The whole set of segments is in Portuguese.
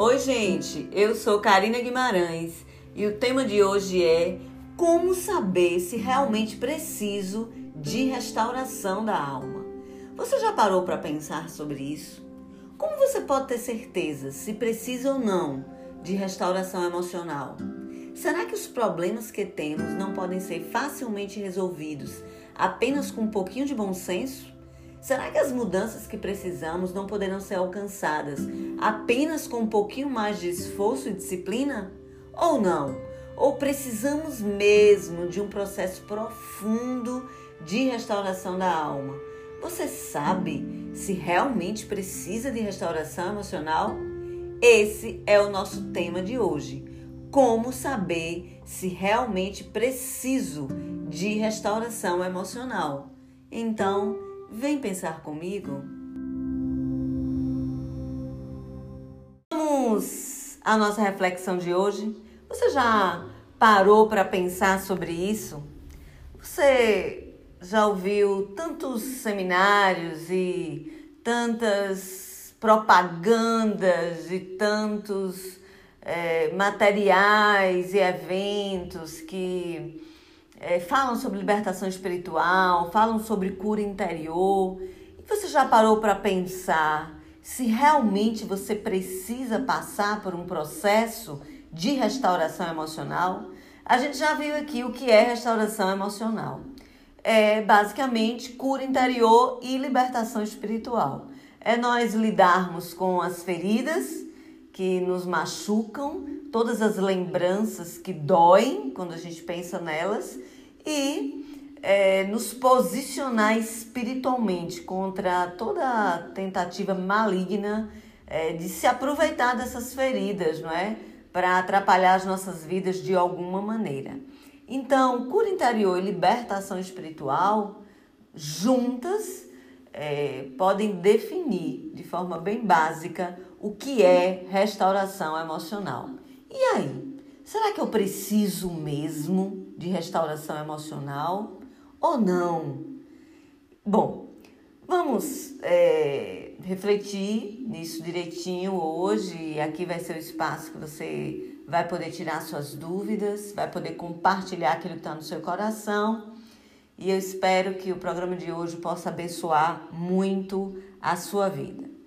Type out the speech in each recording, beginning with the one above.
Oi, gente, eu sou Karina Guimarães e o tema de hoje é como saber se realmente preciso de restauração da alma. Você já parou para pensar sobre isso? Como você pode ter certeza se precisa ou não de restauração emocional? Será que os problemas que temos não podem ser facilmente resolvidos apenas com um pouquinho de bom senso? Será que as mudanças que precisamos não poderão ser alcançadas apenas com um pouquinho mais de esforço e disciplina? Ou não? Ou precisamos mesmo de um processo profundo de restauração da alma? Você sabe se realmente precisa de restauração emocional? Esse é o nosso tema de hoje. Como saber se realmente preciso de restauração emocional? Então, Vem pensar comigo? Vamos à nossa reflexão de hoje. Você já parou para pensar sobre isso? Você já ouviu tantos seminários e tantas propagandas e tantos é, materiais e eventos que é, falam sobre libertação espiritual, falam sobre cura interior. E você já parou para pensar se realmente você precisa passar por um processo de restauração emocional? A gente já viu aqui o que é restauração emocional. É basicamente cura interior e libertação espiritual. É nós lidarmos com as feridas que nos machucam, todas as lembranças que doem quando a gente pensa nelas e é, nos posicionar espiritualmente contra toda tentativa maligna é, de se aproveitar dessas feridas, não é? Para atrapalhar as nossas vidas de alguma maneira. Então, cura interior e libertação espiritual, juntas, é, podem definir de forma bem básica o que é restauração emocional. E aí? Será que eu preciso mesmo de restauração emocional ou não? Bom, vamos é, refletir nisso direitinho hoje. Aqui vai ser o espaço que você vai poder tirar suas dúvidas, vai poder compartilhar aquilo que está no seu coração. E eu espero que o programa de hoje possa abençoar muito a sua vida.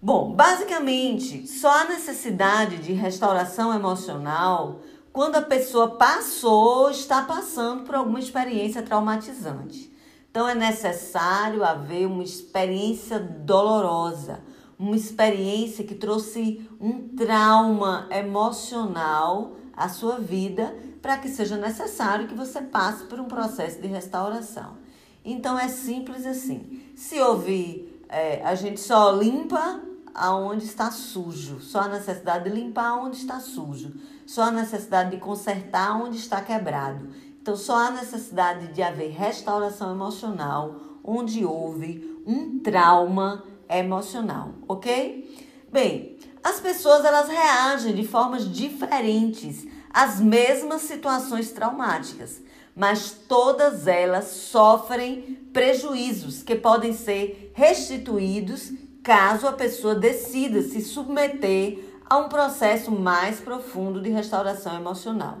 Bom, basicamente, só a necessidade de restauração emocional quando a pessoa passou, está passando por alguma experiência traumatizante. Então é necessário haver uma experiência dolorosa, uma experiência que trouxe um trauma emocional à sua vida para que seja necessário que você passe por um processo de restauração. Então é simples assim. Se houve é, a gente só limpa aonde está sujo, só a necessidade de limpar onde está sujo, só a necessidade de consertar onde está quebrado. Então, só a necessidade de haver restauração emocional onde houve um trauma emocional, ok? Bem, as pessoas elas reagem de formas diferentes às mesmas situações traumáticas mas todas elas sofrem prejuízos que podem ser restituídos caso a pessoa decida se submeter a um processo mais profundo de restauração emocional.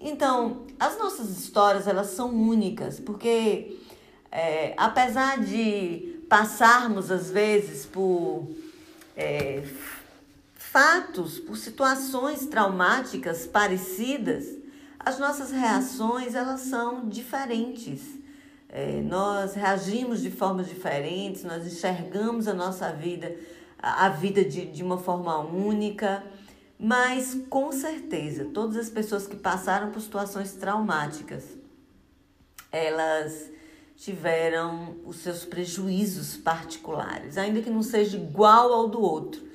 Então, as nossas histórias elas são únicas, porque é, apesar de passarmos às vezes por é, fatos, por situações traumáticas parecidas, as nossas reações elas são diferentes. É, nós reagimos de formas diferentes, nós enxergamos a nossa vida, a, vida de, de uma forma única, mas com certeza, todas as pessoas que passaram por situações traumáticas, elas tiveram os seus prejuízos particulares, ainda que não seja igual ao do outro.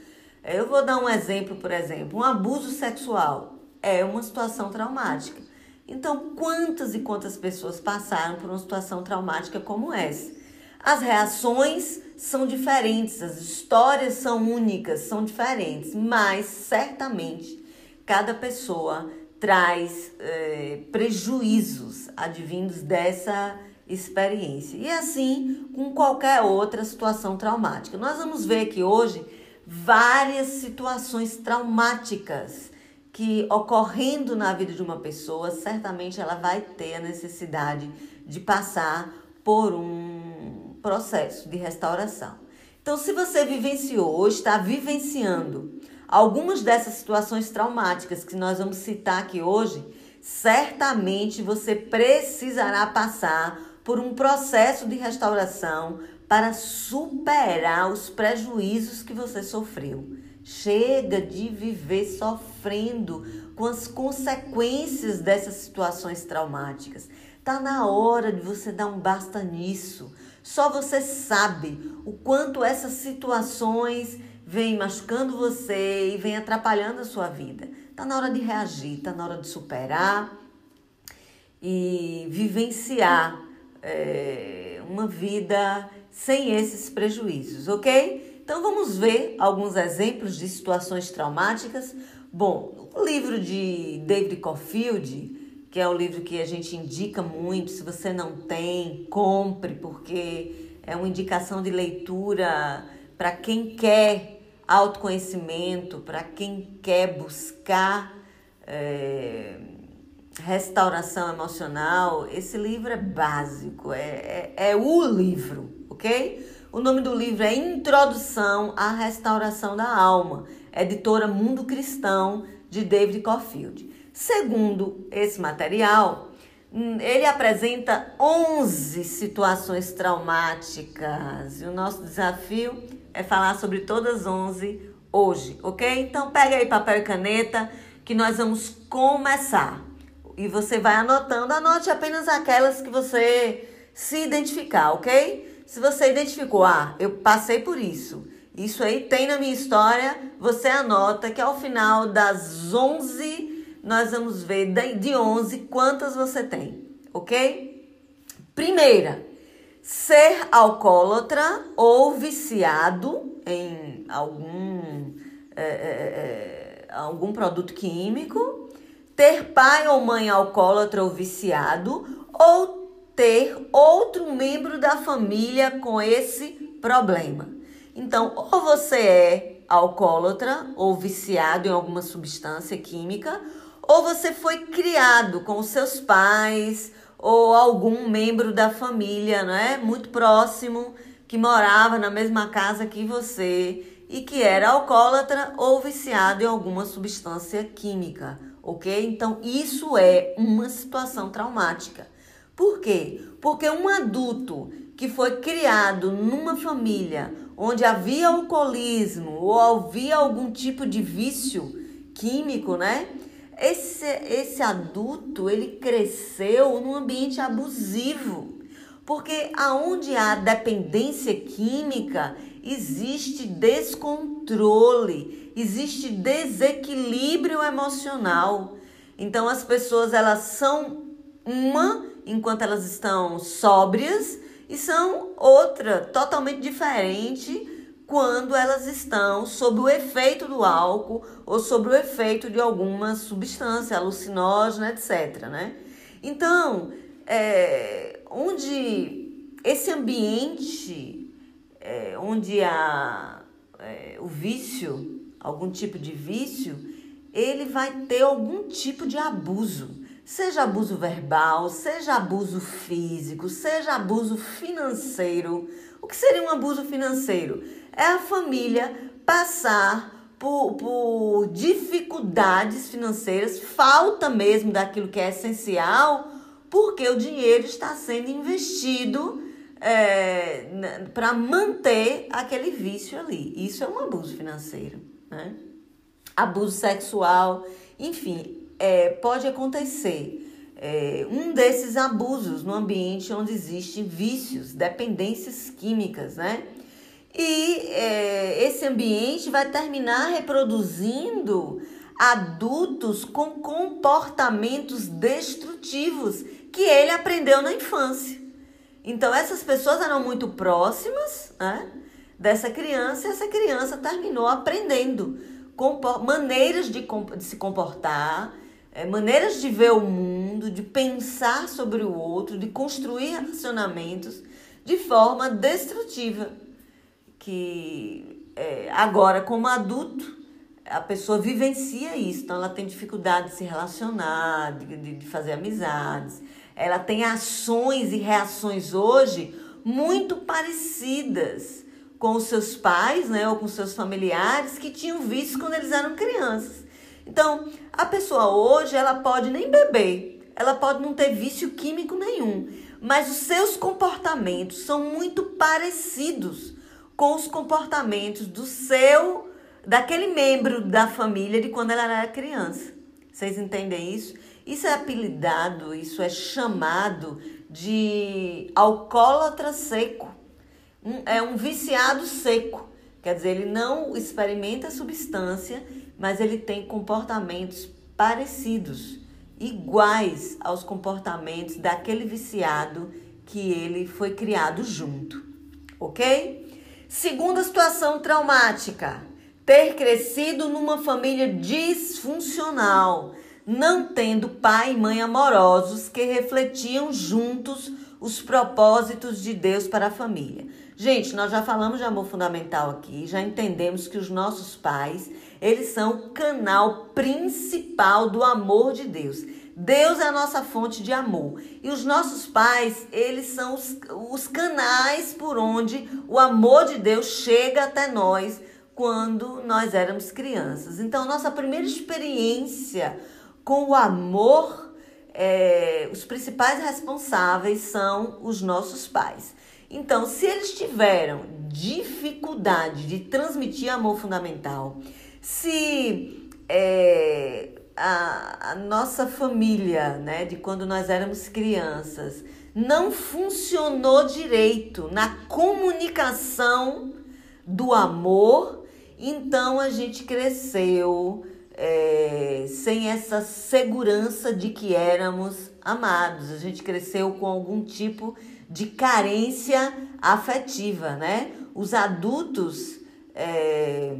Eu vou dar um exemplo, por exemplo, um abuso sexual é uma situação traumática. Então, quantas e quantas pessoas passaram por uma situação traumática como essa? As reações são diferentes, as histórias são únicas, são diferentes, mas certamente cada pessoa traz é, prejuízos advindos dessa experiência. E assim com qualquer outra situação traumática. Nós vamos ver que hoje várias situações traumáticas que ocorrendo na vida de uma pessoa, certamente ela vai ter a necessidade de passar por um processo de restauração. Então, se você vivenciou ou está vivenciando algumas dessas situações traumáticas que nós vamos citar aqui hoje, certamente você precisará passar por um processo de restauração para superar os prejuízos que você sofreu. Chega de viver sofrendo com as consequências dessas situações traumáticas. Tá na hora de você dar um basta nisso. Só você sabe o quanto essas situações vêm machucando você e vêm atrapalhando a sua vida. Tá na hora de reagir, tá na hora de superar e vivenciar é, uma vida sem esses prejuízos, ok? Então vamos ver alguns exemplos de situações traumáticas. Bom, o livro de David Caulfield, que é o livro que a gente indica muito, se você não tem, compre, porque é uma indicação de leitura para quem quer autoconhecimento, para quem quer buscar. É, restauração emocional, esse livro é básico, é, é, é, o livro, ok? O nome do livro é Introdução à Restauração da Alma, editora Mundo Cristão, de David Caulfield. Segundo esse material, hum, ele apresenta 11 situações traumáticas e o nosso desafio é falar sobre todas 11 hoje, ok? Então pega aí papel e caneta que nós vamos começar e você vai anotando. Anote apenas aquelas que você se identificar, ok? Se você identificou, ah, eu passei por isso, isso aí tem na minha história, você anota que ao final das 11, nós vamos ver de 11 quantas você tem, ok? Primeira, ser alcoólatra ou viciado em algum, é, é, é, algum produto químico ter pai ou mãe alcoólatra ou viciado, ou ter outro membro da família com esse problema. Então, ou você é alcoólatra ou viciado em alguma substância química, ou você foi criado com seus pais ou algum membro da família, não é? Muito próximo, que morava na mesma casa que você e que era alcoólatra ou viciado em alguma substância química ok? Então, isso é uma situação traumática. Por quê? Porque um adulto que foi criado numa família onde havia alcoolismo ou havia algum tipo de vício químico, né? Esse, esse adulto, ele cresceu num ambiente abusivo. Porque aonde há dependência química, existe descontrole, existe desequilíbrio emocional. Então as pessoas elas são uma enquanto elas estão sóbrias e são outra totalmente diferente quando elas estão sob o efeito do álcool ou sob o efeito de alguma substância alucinógena, etc. Né? Então, é, onde esse ambiente, é, onde há é, o vício, algum tipo de vício, ele vai ter algum tipo de abuso. Seja abuso verbal, seja abuso físico, seja abuso financeiro. O que seria um abuso financeiro? É a família passar por, por dificuldades financeiras, falta mesmo daquilo que é essencial, porque o dinheiro está sendo investido é, para manter aquele vício ali. Isso é um abuso financeiro né? abuso sexual, enfim, é, pode acontecer. É, um desses abusos no ambiente onde existem vícios, dependências químicas, né? E é, esse ambiente vai terminar reproduzindo adultos com comportamentos destrutivos que ele aprendeu na infância. Então, essas pessoas eram muito próximas, né? dessa criança e essa criança terminou aprendendo maneiras de, de se comportar, é, maneiras de ver o mundo, de pensar sobre o outro, de construir relacionamentos de forma destrutiva, que é, agora, como adulto, a pessoa vivencia isso. Então, ela tem dificuldade de se relacionar, de, de fazer amizades. Ela tem ações e reações hoje muito parecidas com os seus pais, né, ou com seus familiares que tinham visto quando eles eram crianças. Então, a pessoa hoje, ela pode nem beber, ela pode não ter vício químico nenhum, mas os seus comportamentos são muito parecidos com os comportamentos do seu daquele membro da família de quando ela era criança. Vocês entendem isso? Isso é apelidado, isso é chamado de alcoólatra seco. Um, é um viciado seco. Quer dizer, ele não experimenta a substância, mas ele tem comportamentos parecidos, iguais aos comportamentos daquele viciado que ele foi criado junto. Ok? Segunda situação traumática ter crescido numa família disfuncional, não tendo pai e mãe amorosos que refletiam juntos os propósitos de Deus para a família. Gente, nós já falamos de amor fundamental aqui, já entendemos que os nossos pais, eles são o canal principal do amor de Deus. Deus é a nossa fonte de amor. E os nossos pais, eles são os, os canais por onde o amor de Deus chega até nós quando nós éramos crianças. Então, nossa primeira experiência com o amor, é, os principais responsáveis são os nossos pais. Então, se eles tiveram dificuldade de transmitir amor fundamental, se é, a, a, nossa família, né, de quando nós éramos crianças, não funcionou direito na comunicação do amor então a gente cresceu é, sem essa segurança de que éramos amados. A gente cresceu com algum tipo de carência afetiva, né? Os adultos é,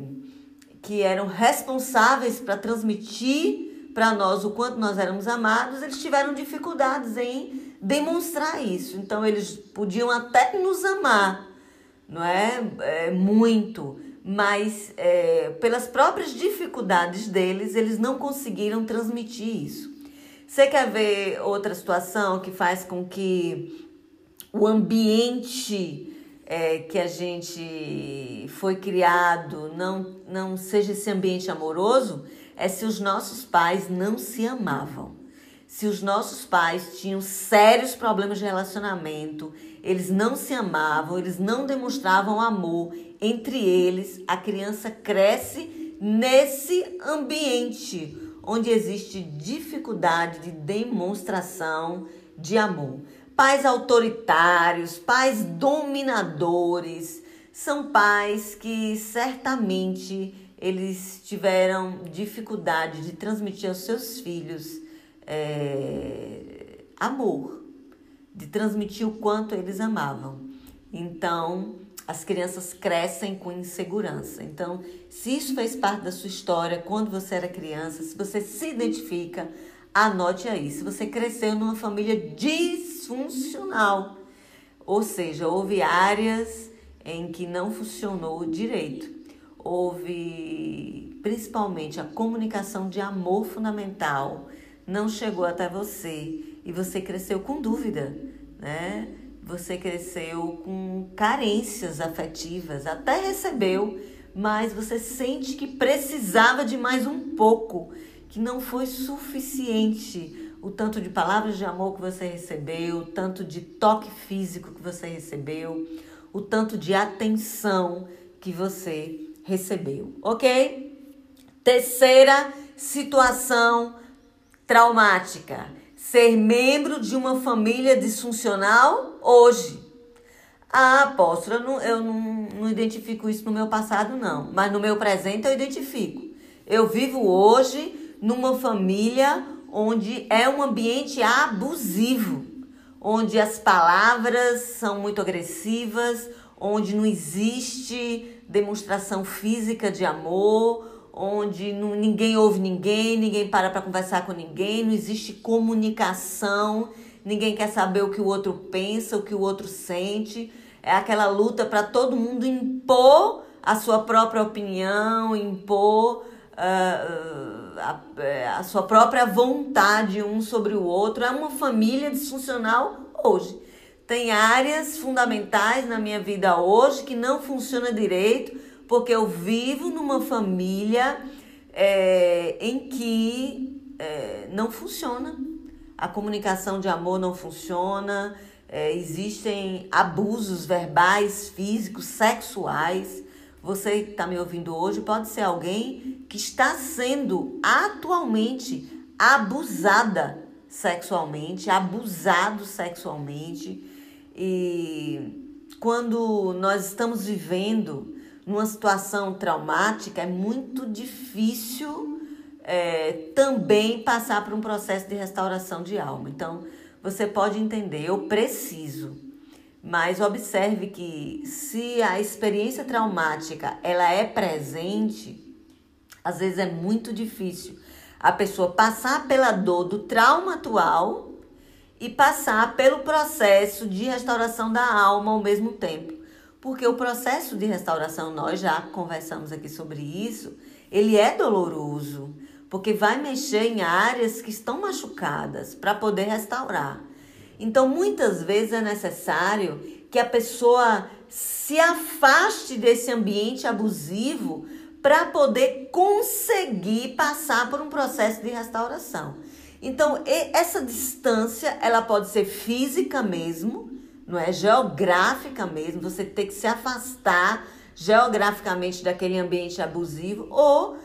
que eram responsáveis para transmitir para nós o quanto nós éramos amados, eles tiveram dificuldades em demonstrar isso. Então eles podiam até nos amar, não é? é muito, mas é, pelas próprias dificuldades deles, eles não conseguiram transmitir isso. Você quer ver outra situação que faz com que o ambiente é, que a gente foi criado não, não seja esse ambiente amoroso? É se os nossos pais não se amavam. Se os nossos pais tinham sérios problemas de relacionamento, eles não se amavam, eles não demonstravam amor entre eles, a criança cresce nesse ambiente onde existe dificuldade de demonstração de amor. Pais autoritários, pais dominadores, são pais que certamente eles tiveram dificuldade de transmitir aos seus filhos é, amor de transmitir o quanto eles amavam. Então, as crianças crescem com insegurança. Então, se isso fez parte da sua história quando você era criança, se você se identifica, anote aí. Se você cresceu numa família disfuncional, ou seja, houve áreas em que não funcionou direito. Houve principalmente a comunicação de amor fundamental não chegou até você e você cresceu com dúvida, né? Você cresceu com carências afetivas, até recebeu, mas você sente que precisava de mais um pouco, que não foi suficiente o tanto de palavras de amor que você recebeu, o tanto de toque físico que você recebeu, o tanto de atenção que você recebeu, ok? Terceira situação traumática ser membro de uma família disfuncional hoje. Ah, apóstola, eu, não, eu não, não identifico isso no meu passado, não. Mas no meu presente eu identifico. Eu vivo hoje numa família onde é um ambiente abusivo, onde as palavras são muito agressivas, onde não existe demonstração física de amor, onde não, ninguém ouve ninguém, ninguém para para conversar com ninguém, não existe comunicação, ninguém quer saber o que o outro pensa, o que o outro sente. é aquela luta para todo mundo impor a sua própria opinião, impor uh, a, a sua própria vontade um sobre o outro. É uma família disfuncional hoje. Tem áreas fundamentais na minha vida hoje que não funciona direito, porque eu vivo numa família é, em que é, não funciona. A comunicação de amor não funciona, é, existem abusos verbais, físicos, sexuais. Você que está me ouvindo hoje pode ser alguém que está sendo atualmente abusada sexualmente, abusado sexualmente. E quando nós estamos vivendo numa situação traumática, é muito difícil é, também passar por um processo de restauração de alma. Então, você pode entender, eu preciso. Mas observe que se a experiência traumática ela é presente, às vezes é muito difícil a pessoa passar pela dor do trauma atual e passar pelo processo de restauração da alma ao mesmo tempo. Porque o processo de restauração, nós já conversamos aqui sobre isso, ele é doloroso, porque vai mexer em áreas que estão machucadas para poder restaurar. Então, muitas vezes é necessário que a pessoa se afaste desse ambiente abusivo para poder conseguir passar por um processo de restauração. Então, essa distância, ela pode ser física mesmo, não é geográfica mesmo, você tem que se afastar geograficamente daquele ambiente abusivo ou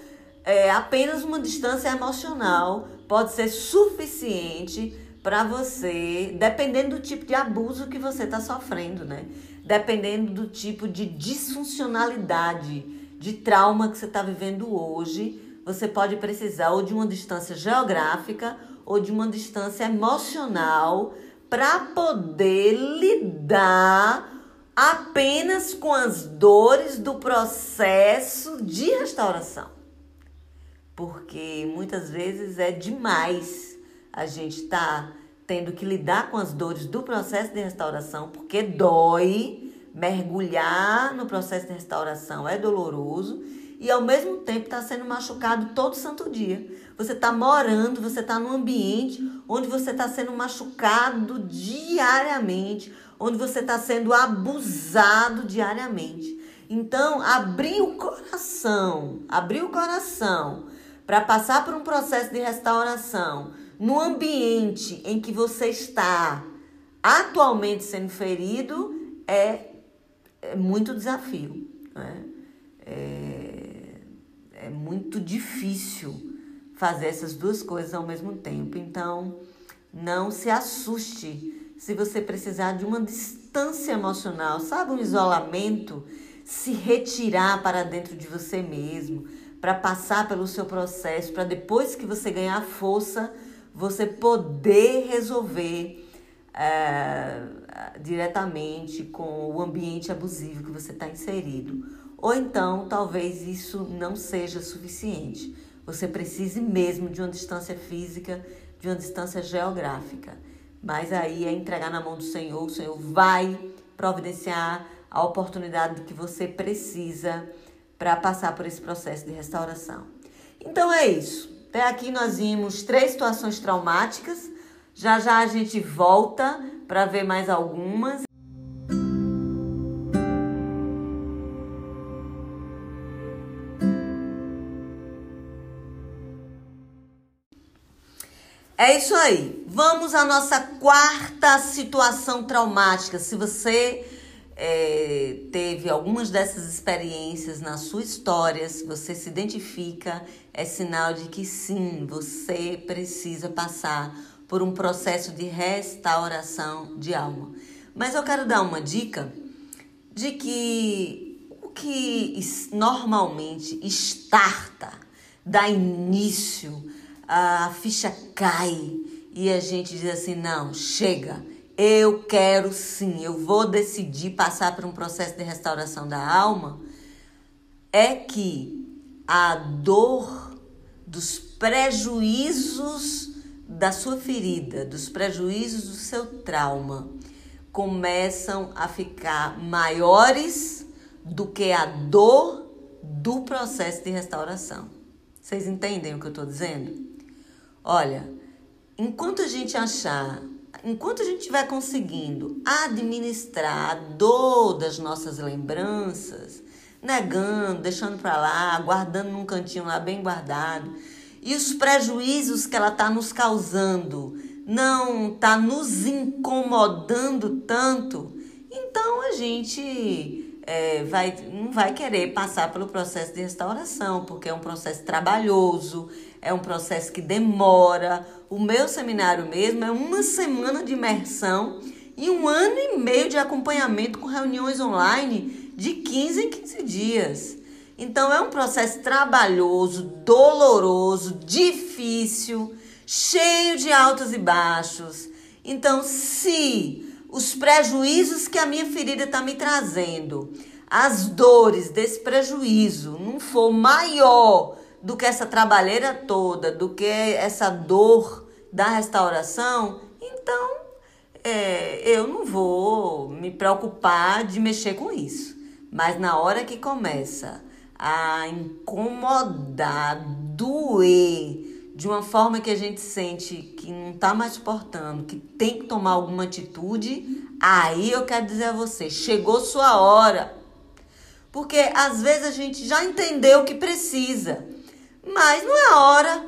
é, apenas uma distância emocional pode ser suficiente para você, dependendo do tipo de abuso que você está sofrendo, né? Dependendo do tipo de disfuncionalidade de trauma que você está vivendo hoje, você pode precisar ou de uma distância geográfica ou de uma distância emocional para poder lidar apenas com as dores do processo de restauração. Porque muitas vezes é demais a gente estar tá tendo que lidar com as dores do processo de restauração, porque dói mergulhar no processo de restauração é doloroso e ao mesmo tempo está sendo machucado todo santo dia. Você está morando, você está num ambiente onde você está sendo machucado diariamente, onde você está sendo abusado diariamente. Então, abrir o coração, abrir o coração para passar por um processo de restauração no ambiente em que você está atualmente sendo ferido é é muito desafio. Né? É, é muito difícil fazer essas duas coisas ao mesmo tempo. Então, não se assuste se você precisar de uma distância emocional, sabe, um isolamento, se retirar para dentro de você mesmo, para passar pelo seu processo, para depois que você ganhar força, você poder resolver é, diretamente com o ambiente abusivo que você está inserido. Ou então, talvez isso não seja suficiente. Você precise mesmo de uma distância física, de uma distância geográfica. Mas aí é entregar na mão do Senhor, o Senhor vai providenciar a oportunidade que você precisa para passar por esse processo de restauração. Então é isso. Até aqui nós vimos três situações traumáticas já já a gente volta para ver mais algumas. É isso aí. Vamos à nossa quarta situação traumática. Se você é, teve algumas dessas experiências na sua história, se você se identifica, é sinal de que sim, você precisa passar por um processo de restauração de alma. Mas eu quero dar uma dica de que o que normalmente starta, dá início, a ficha cai e a gente diz assim: não, chega, eu quero sim, eu vou decidir passar por um processo de restauração da alma, é que a dor dos prejuízos da sua ferida, dos prejuízos do seu trauma, começam a ficar maiores do que a dor do processo de restauração. Vocês entendem o que eu estou dizendo? Olha, enquanto a gente achar, enquanto a gente estiver conseguindo administrar a dor das nossas lembranças, negando, deixando para lá, guardando num cantinho lá bem guardado, e os prejuízos que ela está nos causando não está nos incomodando tanto, então a gente é, vai, não vai querer passar pelo processo de restauração, porque é um processo trabalhoso, é um processo que demora. O meu seminário mesmo é uma semana de imersão e um ano e meio de acompanhamento com reuniões online de 15 em 15 dias. Então é um processo trabalhoso, doloroso, difícil, cheio de altos e baixos. Então, se os prejuízos que a minha ferida está me trazendo, as dores desse prejuízo não for maior do que essa trabalheira toda, do que essa dor da restauração, então é, eu não vou me preocupar de mexer com isso. Mas na hora que começa a incomodar, doer, de uma forma que a gente sente que não está mais suportando, que tem que tomar alguma atitude, aí eu quero dizer a você, chegou sua hora. Porque às vezes a gente já entendeu o que precisa, mas não é a hora,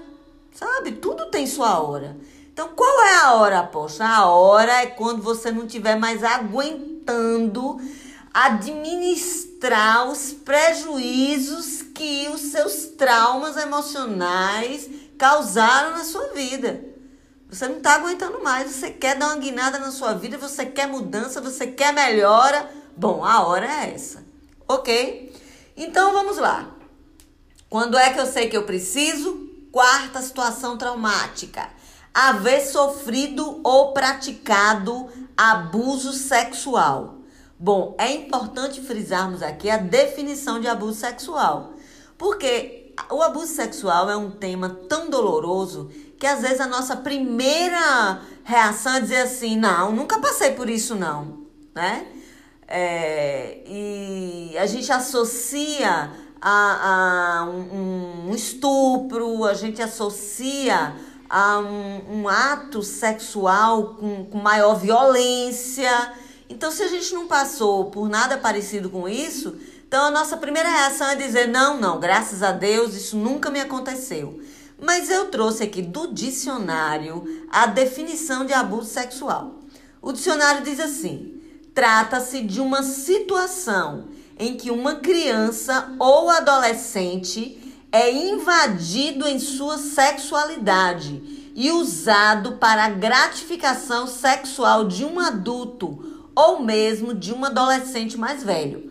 sabe? Tudo tem sua hora. Então, qual é a hora, poxa? A hora é quando você não estiver mais aguentando administrar os prejuízos que os seus traumas emocionais causaram na sua vida. Você não está aguentando mais, você quer dar uma guinada na sua vida, você quer mudança, você quer melhora. Bom, a hora é essa, ok? Então vamos lá. Quando é que eu sei que eu preciso? Quarta situação traumática: haver sofrido ou praticado abuso sexual. Bom, é importante frisarmos aqui a definição de abuso sexual, porque o abuso sexual é um tema tão doloroso que às vezes a nossa primeira reação é dizer assim, não, nunca passei por isso não, né? É, e a gente associa a, a um, um, estupro, a gente associa a um, um ato sexual com, com maior violência. Então, se a gente não passou por nada parecido com isso, então a nossa primeira reação é dizer: não, não, graças a Deus isso nunca me aconteceu. Mas eu trouxe aqui do dicionário a definição de abuso sexual. O dicionário diz assim: trata-se de uma situação em que uma criança ou adolescente é invadido em sua sexualidade e usado para a gratificação sexual de um adulto ou mesmo de um adolescente mais velho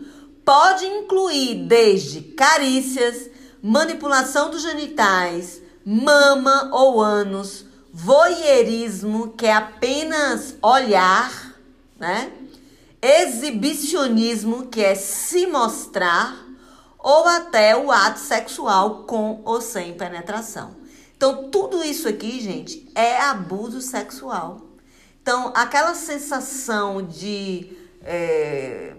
pode incluir desde carícias, manipulação dos genitais, mama ou ânus, voyeurismo, que é apenas olhar, né? Exibicionismo, que é se mostrar, ou até o ato sexual com ou sem penetração. Então, tudo isso aqui, gente, é abuso sexual. Então, aquela sensação de é,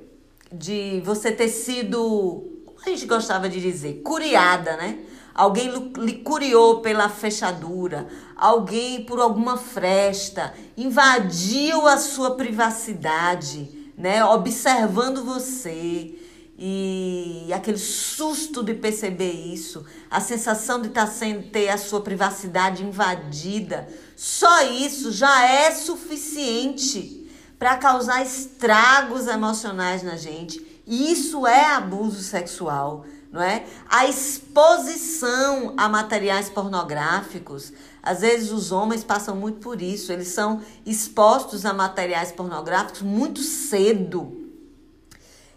de você ter sido, a gente gostava de dizer, curiada, né? Alguém lhe curiou pela fechadura, alguém por alguma fresta, invadiu a sua privacidade, né? Observando você. E aquele susto de perceber isso, a sensação de estar tá sem ter a sua privacidade invadida, só isso já é suficiente para causar estragos emocionais na gente. Isso é abuso sexual, não é? A exposição a materiais pornográficos. Às vezes os homens passam muito por isso, eles são expostos a materiais pornográficos muito cedo.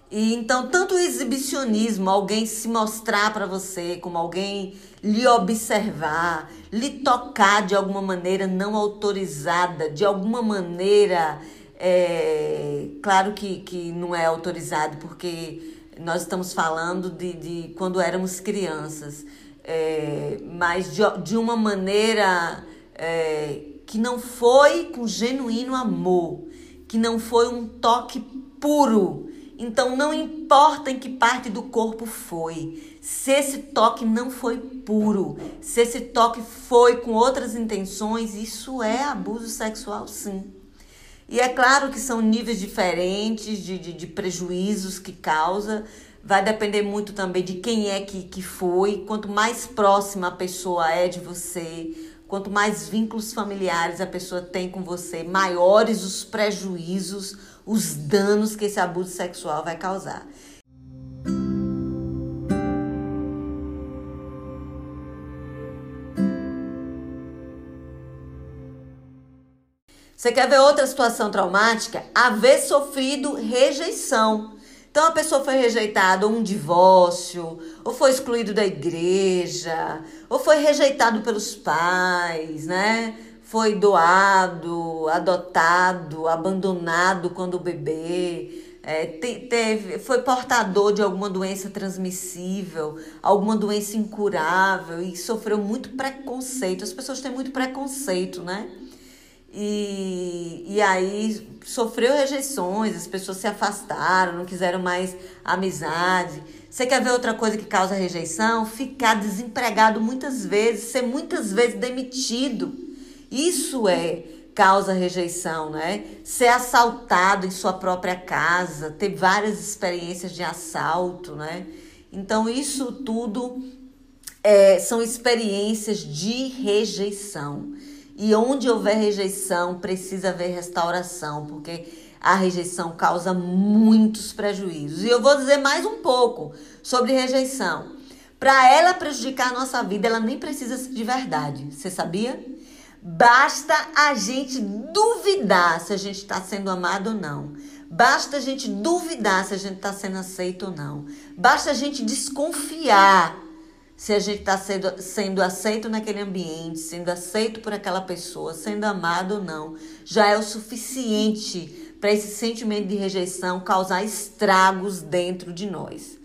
E então, tanto o exibicionismo, alguém se mostrar para você, como alguém lhe observar, lhe tocar de alguma maneira não autorizada, de alguma maneira é, claro que, que não é autorizado, porque nós estamos falando de, de quando éramos crianças, é, mas de, de uma maneira é, que não foi com genuíno amor, que não foi um toque puro. Então não importa em que parte do corpo foi. Se esse toque não foi puro, se esse toque foi com outras intenções, isso é abuso sexual, sim. E é claro que são níveis diferentes de, de, de prejuízos que causa. Vai depender muito também de quem é que, que foi. Quanto mais próxima a pessoa é de você, quanto mais vínculos familiares a pessoa tem com você, maiores os prejuízos, os danos que esse abuso sexual vai causar. Você quer ver outra situação traumática? Haver sofrido rejeição. Então a pessoa foi rejeitada, ou um divórcio, ou foi excluído da igreja, ou foi rejeitado pelos pais, né? Foi doado, adotado, abandonado quando bebê. É, teve, foi portador de alguma doença transmissível, alguma doença incurável e sofreu muito preconceito. As pessoas têm muito preconceito, né? E, e aí sofreu rejeições, as pessoas se afastaram, não quiseram mais amizade. Você quer ver outra coisa que causa rejeição? Ficar desempregado muitas vezes, ser muitas vezes demitido. Isso é causa rejeição, né? Ser assaltado em sua própria casa, ter várias experiências de assalto, né? Então, isso tudo é, são experiências de rejeição. E onde houver rejeição, precisa haver restauração, porque a rejeição causa muitos prejuízos. E eu vou dizer mais um pouco sobre rejeição. Para ela prejudicar a nossa vida, ela nem precisa ser de verdade. Você sabia? Basta a gente duvidar se a gente está sendo amado ou não. Basta a gente duvidar se a gente está sendo aceito ou não. Basta a gente desconfiar se a gente está sendo, sendo aceito naquele ambiente, sendo aceito por aquela pessoa, sendo amado ou não, já é o suficiente para esse sentimento de rejeição causar estragos dentro de nós.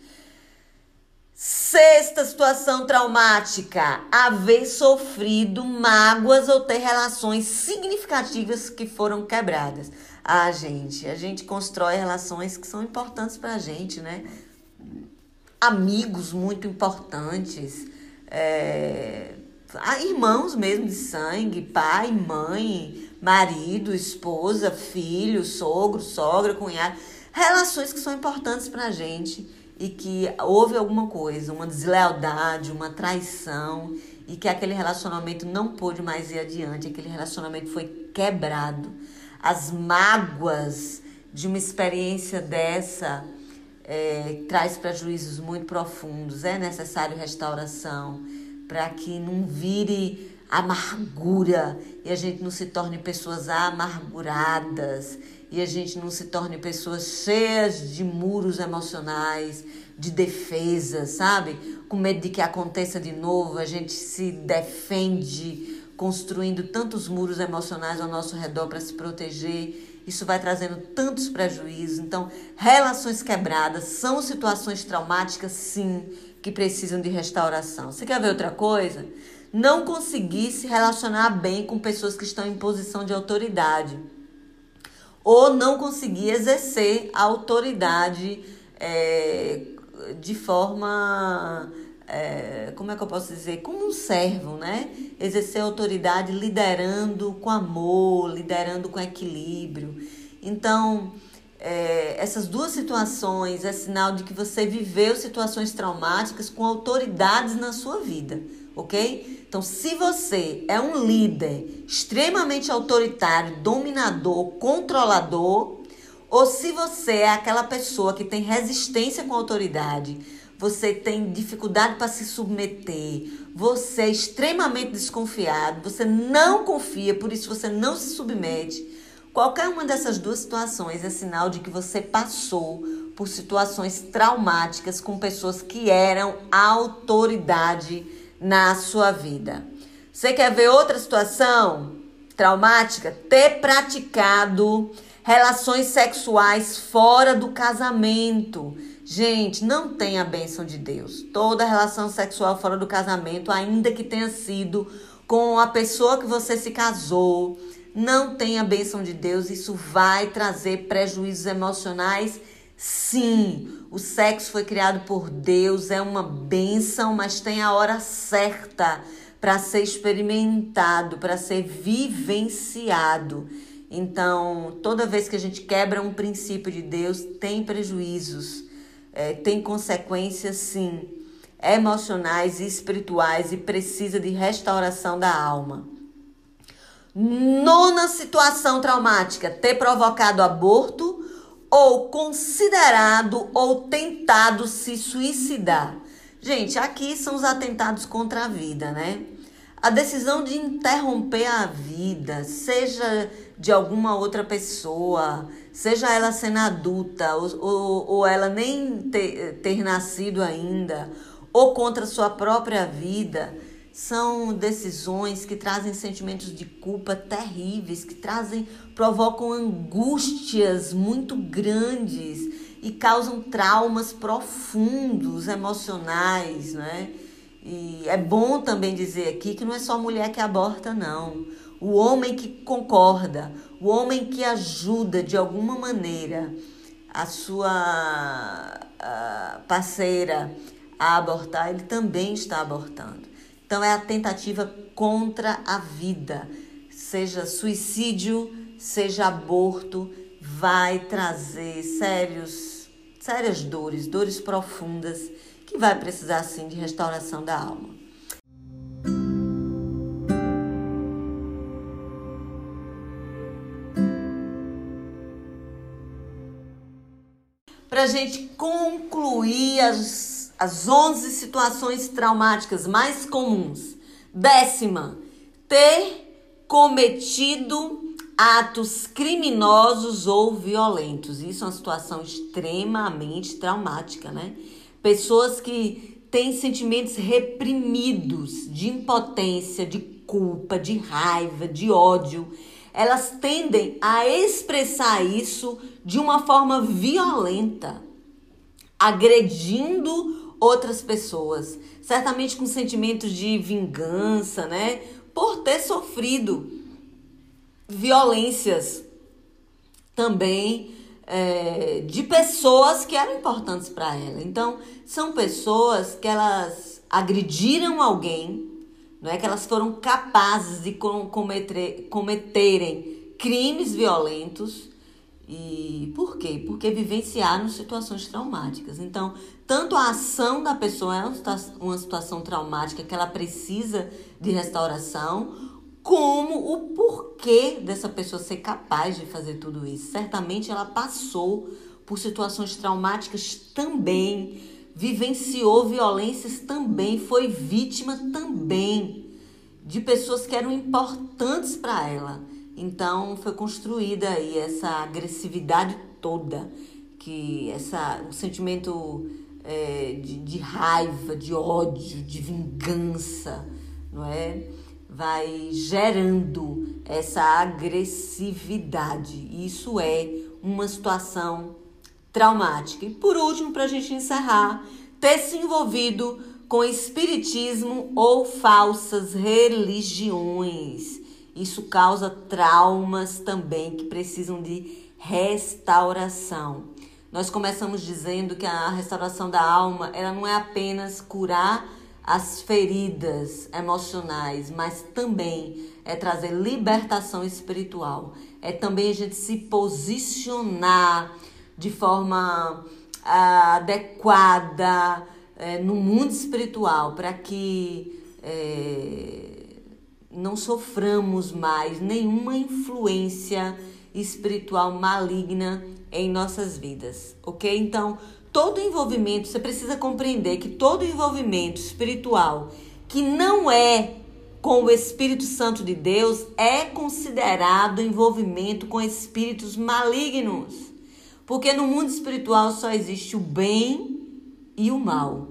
Sexta situação traumática: haver sofrido mágoas ou ter relações significativas que foram quebradas. Ah, gente, a gente constrói relações que são importantes para a gente, né? Amigos muito importantes, é, irmãos mesmo de sangue, pai, mãe, marido, esposa, filho, sogro, sogra, cunhado, relações que são importantes para a gente e que houve alguma coisa, uma deslealdade, uma traição e que aquele relacionamento não pôde mais ir adiante, aquele relacionamento foi quebrado. As mágoas de uma experiência dessa é, traz prejuízos muito profundos. É necessário restauração para que não vire amargura e a gente não se torne pessoas amarguradas e a gente não se torne pessoas cheias de muros emocionais, de defesa, sabe? Com medo de que aconteça de novo, a gente se defende construindo tantos muros emocionais ao nosso redor para se proteger isso vai trazendo tantos prejuízos. Então, relações quebradas são situações traumáticas, sim, que precisam de restauração. Você quer ver outra coisa? Não conseguir se relacionar bem com pessoas que estão em posição de autoridade. Ou não conseguir exercer a autoridade é, de forma é, como é que eu posso dizer, como um servo, né? Exercer autoridade liderando com amor, liderando com equilíbrio. Então, é, essas duas situações é sinal de que você viveu situações traumáticas com autoridades na sua vida, ok? Então, se você é um líder extremamente autoritário, dominador, controlador, ou se você é aquela pessoa que tem resistência com autoridade, você tem dificuldade para se submeter, você é extremamente desconfiado, você não confia, por isso você não se submete. Qualquer uma dessas duas situações é sinal de que você passou por situações traumáticas com pessoas que eram autoridade na sua vida. Você quer ver outra situação traumática? Ter praticado relações sexuais fora do casamento. Gente, não tem a bênção de Deus. Toda relação sexual fora do casamento, ainda que tenha sido com a pessoa que você se casou, não tem a bênção de Deus, isso vai trazer prejuízos emocionais. Sim, o sexo foi criado por Deus, é uma bênção, mas tem a hora certa para ser experimentado, para ser vivenciado. Então, toda vez que a gente quebra um princípio de Deus, tem prejuízos, é, tem consequências, sim, emocionais e espirituais e precisa de restauração da alma. Nona situação traumática: ter provocado aborto ou considerado ou tentado se suicidar. Gente, aqui são os atentados contra a vida, né? A decisão de interromper a vida, seja de alguma outra pessoa, seja ela sendo adulta ou, ou, ou ela nem ter, ter nascido ainda, ou contra sua própria vida, são decisões que trazem sentimentos de culpa terríveis, que trazem, provocam angústias muito grandes e causam traumas profundos, emocionais, né? E é bom também dizer aqui que não é só mulher que aborta, não. O homem que concorda, o homem que ajuda de alguma maneira a sua a parceira a abortar, ele também está abortando. Então é a tentativa contra a vida, seja suicídio, seja aborto, vai trazer sérios, sérias dores, dores profundas, que vai precisar sim de restauração da alma. Para a gente concluir as, as 11 situações traumáticas mais comuns. Décima, ter cometido atos criminosos ou violentos. Isso é uma situação extremamente traumática, né? Pessoas que têm sentimentos reprimidos de impotência, de culpa, de raiva, de ódio, elas tendem a expressar isso de uma forma violenta, agredindo outras pessoas, certamente com sentimentos de vingança, né? Por ter sofrido violências também é, de pessoas que eram importantes para ela. Então, são pessoas que elas agrediram alguém, não é que elas foram capazes de cometer, cometerem crimes violentos. E por quê? Porque vivenciaram situações traumáticas. Então, tanto a ação da pessoa é uma situação traumática que ela precisa de restauração, como o porquê dessa pessoa ser capaz de fazer tudo isso. Certamente ela passou por situações traumáticas também, vivenciou violências também, foi vítima também de pessoas que eram importantes para ela. Então foi construída aí essa agressividade toda, que essa o sentimento é, de, de raiva, de ódio, de vingança, não é? vai gerando essa agressividade. Isso é uma situação traumática. E por último, para a gente encerrar, ter se envolvido com espiritismo ou falsas religiões. Isso causa traumas também que precisam de restauração. Nós começamos dizendo que a restauração da alma, ela não é apenas curar as feridas emocionais, mas também é trazer libertação espiritual. É também a gente se posicionar de forma ah, adequada é, no mundo espiritual para que é, não soframos mais nenhuma influência espiritual maligna em nossas vidas, ok? Então, todo envolvimento, você precisa compreender que todo envolvimento espiritual que não é com o Espírito Santo de Deus é considerado envolvimento com espíritos malignos. Porque no mundo espiritual só existe o bem e o mal.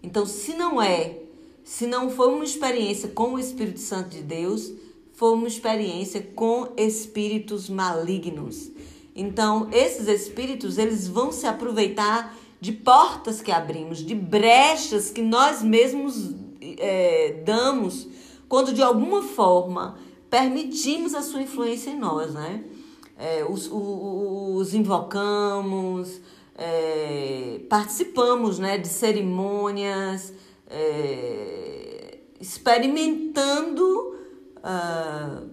Então, se não é, se não for uma experiência com o Espírito Santo de Deus, foi uma experiência com espíritos malignos. Então, esses espíritos, eles vão se aproveitar de portas que abrimos, de brechas que nós mesmos é, damos, quando de alguma forma permitimos a sua influência em nós, né? É, os, os, os invocamos, é, participamos né, de cerimônias, é, experimentando, uh,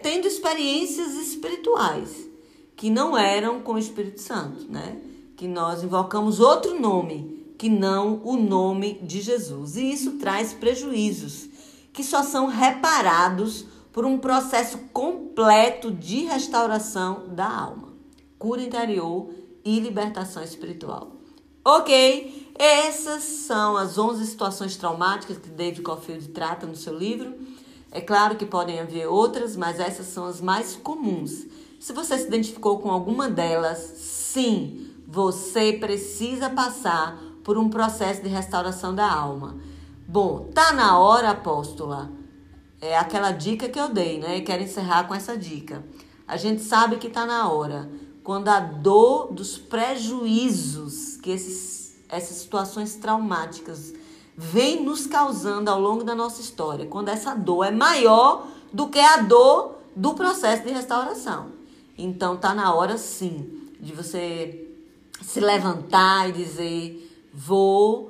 tendo experiências espirituais que não eram com o Espírito Santo, né? Que nós invocamos outro nome que não o nome de Jesus. E isso traz prejuízos que só são reparados por um processo completo de restauração da alma cura interior e libertação espiritual. Ok, essas são as 11 situações traumáticas que David Caulfield trata no seu livro. É claro que podem haver outras, mas essas são as mais comuns. Se você se identificou com alguma delas, sim, você precisa passar por um processo de restauração da alma. Bom, tá na hora, apóstola. É aquela dica que eu dei, né? quero encerrar com essa dica. A gente sabe que tá na hora quando a dor dos prejuízos que esses, essas situações traumáticas vem nos causando ao longo da nossa história, quando essa dor é maior do que a dor do processo de restauração. Então tá na hora sim de você se levantar e dizer: vou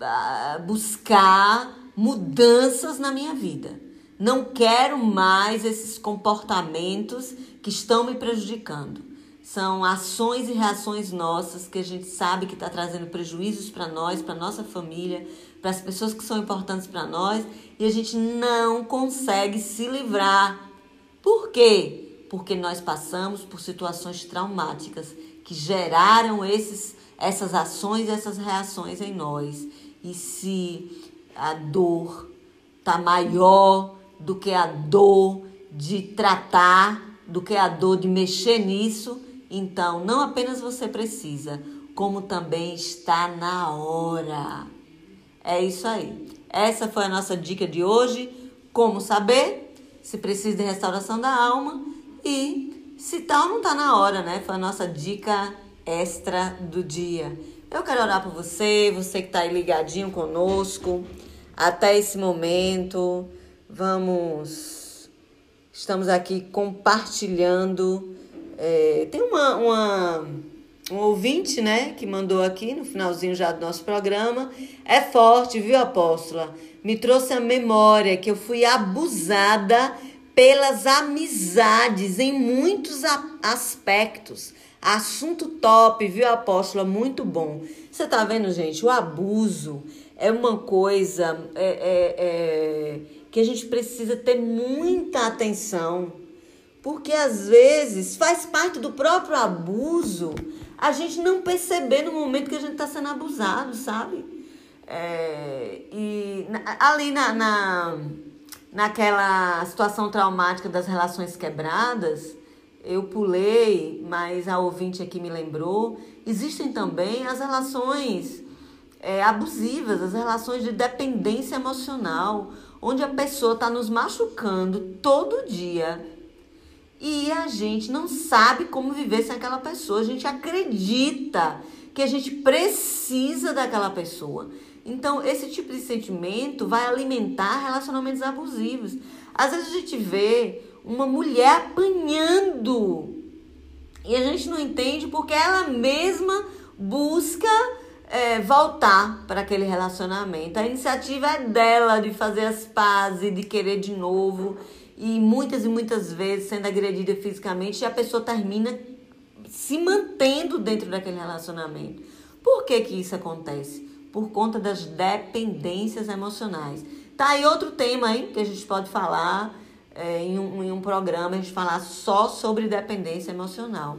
uh, buscar mudanças na minha vida. Não quero mais esses comportamentos que estão me prejudicando são ações e reações nossas que a gente sabe que está trazendo prejuízos para nós, para nossa família, para as pessoas que são importantes para nós e a gente não consegue se livrar. Por quê? Porque nós passamos por situações traumáticas que geraram esses, essas ações essas reações em nós. E se a dor está maior do que a dor de tratar, do que a dor de mexer nisso, então, não apenas você precisa, como também está na hora. É isso aí. Essa foi a nossa dica de hoje. Como saber se precisa de restauração da alma e se tal não está na hora, né? Foi a nossa dica extra do dia. Eu quero orar por você, você que está aí ligadinho conosco até esse momento. Vamos, estamos aqui compartilhando é, tem uma, uma, um ouvinte, né, que mandou aqui no finalzinho já do nosso programa. É forte, viu, apóstola? Me trouxe a memória que eu fui abusada pelas amizades em muitos aspectos. Assunto top, viu, apóstola? Muito bom. Você tá vendo, gente? O abuso é uma coisa é, é, é, que a gente precisa ter muita atenção porque às vezes faz parte do próprio abuso a gente não perceber no momento que a gente está sendo abusado, sabe? É, e ali na, na, naquela situação traumática das relações quebradas, eu pulei, mas a ouvinte aqui me lembrou, existem também as relações é, abusivas, as relações de dependência emocional, onde a pessoa está nos machucando todo dia e a gente não sabe como viver sem aquela pessoa. A gente acredita que a gente precisa daquela pessoa. Então, esse tipo de sentimento vai alimentar relacionamentos abusivos. Às vezes a gente vê uma mulher apanhando e a gente não entende porque ela mesma busca é, voltar para aquele relacionamento. A iniciativa é dela de fazer as pazes, de querer de novo e muitas e muitas vezes sendo agredida fisicamente a pessoa termina se mantendo dentro daquele relacionamento. Por que que isso acontece? Por conta das dependências emocionais. Tá aí outro tema hein, que a gente pode falar é, em, um, em um programa, a gente falar só sobre dependência emocional.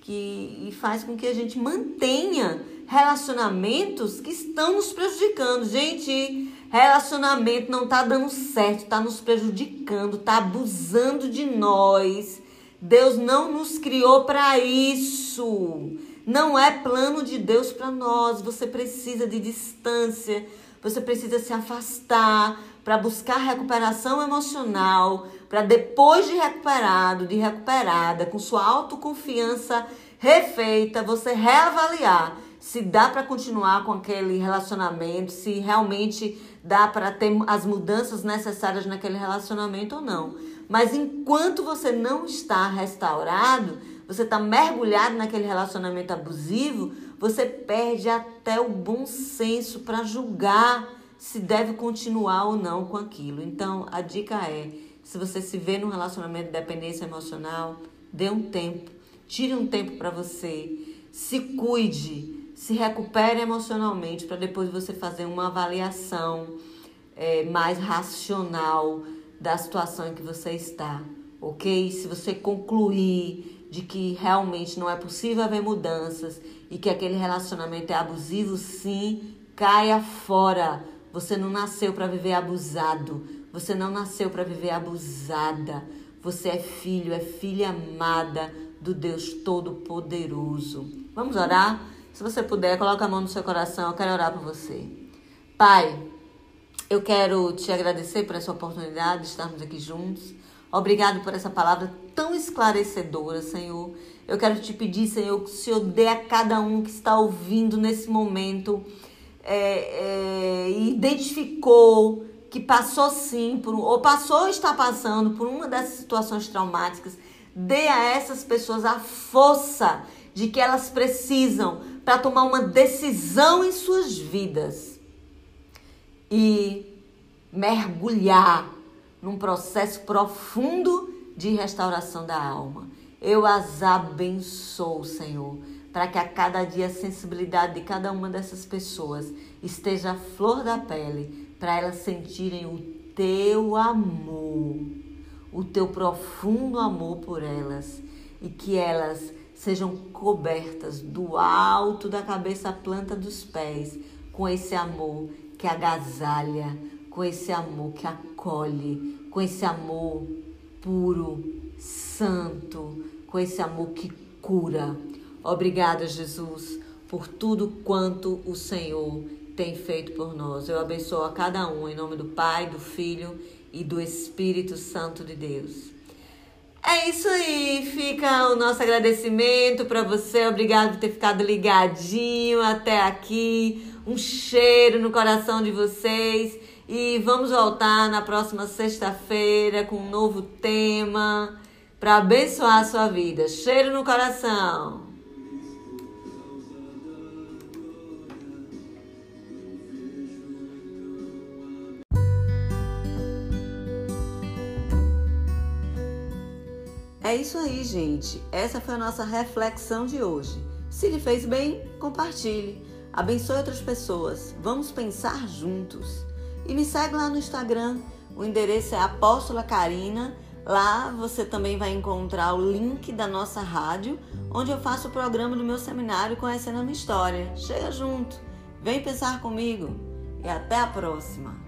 Que, e faz com que a gente mantenha relacionamentos que estão nos prejudicando. Gente, Relacionamento não tá dando certo, tá nos prejudicando, tá abusando de nós. Deus não nos criou para isso. Não é plano de Deus para nós. Você precisa de distância, você precisa se afastar para buscar recuperação emocional, para depois de recuperado, de recuperada, com sua autoconfiança refeita, você reavaliar se dá para continuar com aquele relacionamento, se realmente dá para ter as mudanças necessárias naquele relacionamento ou não. Mas enquanto você não está restaurado, você está mergulhado naquele relacionamento abusivo, você perde até o bom senso para julgar se deve continuar ou não com aquilo. Então, a dica é: se você se vê num relacionamento de dependência emocional, dê um tempo, tire um tempo para você, se cuide, se recupere emocionalmente para depois você fazer uma avaliação é, mais racional da situação em que você está, ok? Se você concluir de que realmente não é possível haver mudanças e que aquele relacionamento é abusivo, sim, caia fora. Você não nasceu para viver abusado. Você não nasceu para viver abusada. Você é filho, é filha amada do Deus Todo-Poderoso. Vamos orar? Se você puder, coloca a mão no seu coração. Eu quero orar por você. Pai, eu quero te agradecer por essa oportunidade de estarmos aqui juntos. Obrigado por essa palavra tão esclarecedora, Senhor. Eu quero te pedir, Senhor, que o Senhor dê a cada um que está ouvindo nesse momento é, é, identificou que passou sim por ou passou ou está passando por uma dessas situações traumáticas, dê a essas pessoas a força de que elas precisam para tomar uma decisão em suas vidas e mergulhar num processo profundo de restauração da alma. Eu as abençoo, Senhor, para que a cada dia a sensibilidade de cada uma dessas pessoas esteja à flor da pele, para elas sentirem o teu amor, o teu profundo amor por elas e que elas sejam cobertas do alto da cabeça à planta dos pés com esse amor que agasalha, com esse amor que acolhe, com esse amor puro, santo, com esse amor que cura. Obrigada, Jesus, por tudo quanto o Senhor tem feito por nós. Eu abençoo a cada um em nome do Pai, do Filho e do Espírito Santo de Deus. É isso aí, fica o nosso agradecimento para você. Obrigado por ter ficado ligadinho até aqui. Um cheiro no coração de vocês. E vamos voltar na próxima sexta-feira com um novo tema para abençoar a sua vida. Cheiro no coração. É isso aí, gente. Essa foi a nossa reflexão de hoje. Se lhe fez bem, compartilhe. Abençoe outras pessoas. Vamos pensar juntos. E me segue lá no Instagram. O endereço é Apóstola Carina. Lá você também vai encontrar o link da nossa rádio, onde eu faço o programa do meu seminário Conhecendo a Minha História. Chega junto, vem pensar comigo e até a próxima!